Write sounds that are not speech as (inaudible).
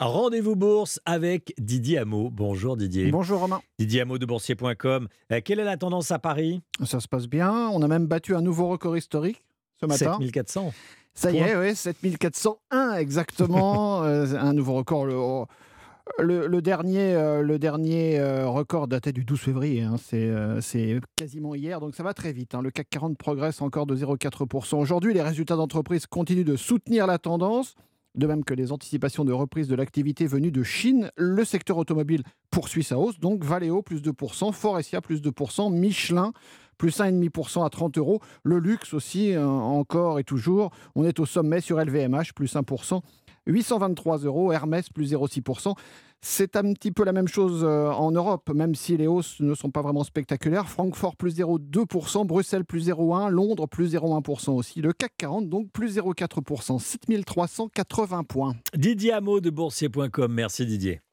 Rendez-vous bourse avec Didier Hameau. Bonjour Didier. Bonjour Romain. Didier Hameau de boursier.com. Euh, quelle est la tendance à Paris? Ça se passe bien. On a même battu un nouveau record historique ce matin. 7400. Ça y est, oui, 7401 exactement. (laughs) Euh, un nouveau record. Le, le, dernier, euh, le dernier record datait du 12 février. Hein. C'est quasiment hier, donc ça va très vite. Hein. Le CAC 40 progresse encore de 0,4%. Aujourd'hui, les résultats d'entreprise continuent de soutenir la tendance. De même que les anticipations de reprise de l'activité venue de Chine, le secteur automobile poursuit sa hausse. Donc Valeo plus 2%, Forestia plus 2%, Michelin plus 1,5% à 30 euros. Le luxe aussi, euh, encore et toujours. On est au sommet sur LVMH, plus 1%. 823 euros, Hermès plus 0,6%. C'est un petit peu la même chose euh, en Europe, même si les hausses ne sont pas vraiment spectaculaires. Francfort plus 0,2%, Bruxelles plus 0,1%, Londres plus 0,1% aussi. Le CAC 40 donc plus 0,4%, 7380 points. Didier Hameau de boursier.com, merci Didier.